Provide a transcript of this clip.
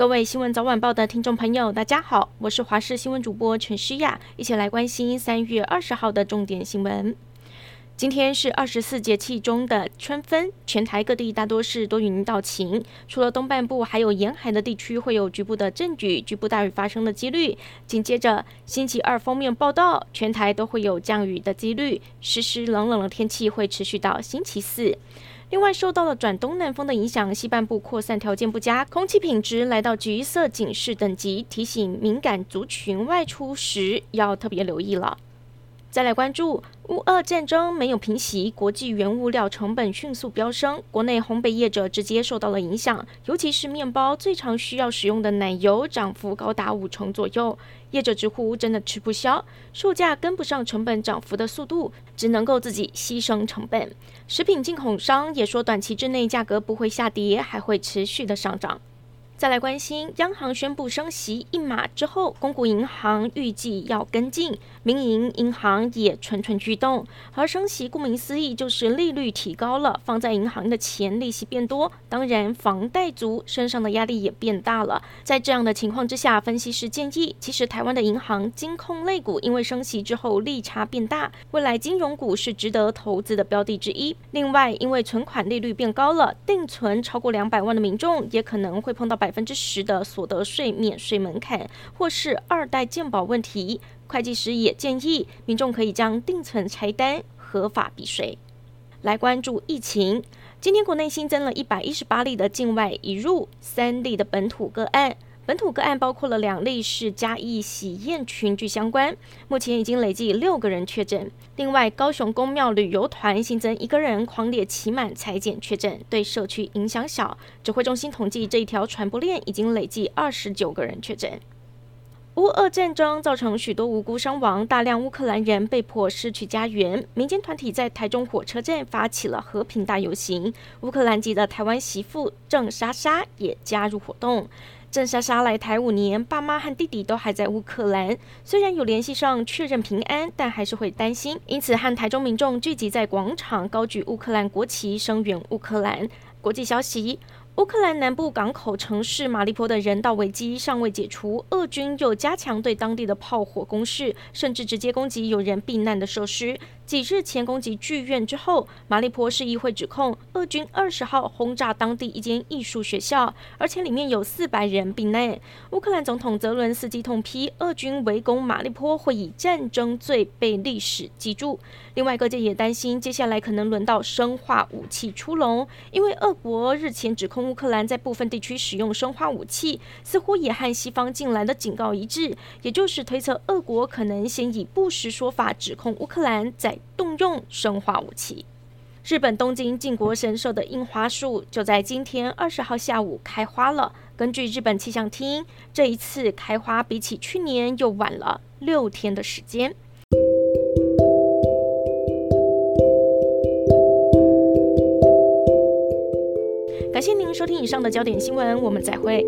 各位新闻早晚报的听众朋友，大家好，我是华视新闻主播陈诗雅，一起来关心三月二十号的重点新闻。今天是二十四节气中的春分，全台各地大多是多云到晴，除了东半部，还有沿海的地区会有局部的阵雨、局部大雨发生的几率。紧接着星期二封面报道，全台都会有降雨的几率，湿湿冷冷的天气会持续到星期四。另外，受到了转东南风的影响，西半部扩散条件不佳，空气品质来到橘色警示等级，提醒敏感族群外出时要特别留意了。再来关注乌俄战争没有平息，国际原物料成本迅速飙升，国内烘焙业者直接受到了影响，尤其是面包最常需要使用的奶油涨幅高达五成左右，业者直呼真的吃不消，售价跟不上成本涨幅的速度，只能够自己牺牲成本。食品进口商也说，短期之内价格不会下跌，还会持续的上涨。再来关心，央行宣布升息一码之后，公股银行预计要跟进，民营银行也蠢蠢欲动。而升息顾名思义就是利率提高了，放在银行的钱利息变多，当然房贷族身上的压力也变大了。在这样的情况之下，分析师建议，其实台湾的银行金控类股因为升息之后利差变大，未来金融股是值得投资的标的之一。另外，因为存款利率变高了，定存超过两百万的民众也可能会碰到百。百分之十的所得税免税门槛，或是二代鉴保问题，会计师也建议民众可以将定存拆单合法避税。来关注疫情，今天国内新增了一百一十八例的境外移入，三例的本土个案。本土个案包括了两例是嘉义喜宴群聚相关，目前已经累计六个人确诊。另外，高雄公庙旅游团新增一个人狂烈期满采检确诊，对社区影响小。指挥中心统计，这一条传播链已经累计二十九个人确诊。乌俄战争造成许多无辜伤亡，大量乌克兰人被迫失去家园。民间团体在台中火车站发起了和平大游行，乌克兰籍的台湾媳妇郑莎莎也加入活动。郑莎莎来台五年，爸妈和弟弟都还在乌克兰。虽然有联系上确认平安，但还是会担心，因此和台中民众聚集在广场，高举乌克兰国旗，声援乌克兰。国际消息。乌克兰南部港口城市马利坡的人道危机尚未解除，俄军又加强对当地的炮火攻势，甚至直接攻击有人避难的设施。几日前攻击剧院之后，马利坡市议会指控俄军二十号轰炸当地一间艺术学校，而且里面有四百人避难。乌克兰总统泽伦斯基痛批俄军围攻马利坡会以战争罪被历史记住。另外，各界也担心接下来可能轮到生化武器出笼，因为俄国日前指控乌克兰在部分地区使用生化武器，似乎也和西方近来的警告一致，也就是推测俄国可能先以不实说法指控乌克兰在动用生化武器。日本东京靖国神社的樱花树就在今天二十号下午开花了。根据日本气象厅，这一次开花比起去年又晚了六天的时间。感谢您收听以上的焦点新闻，我们再会。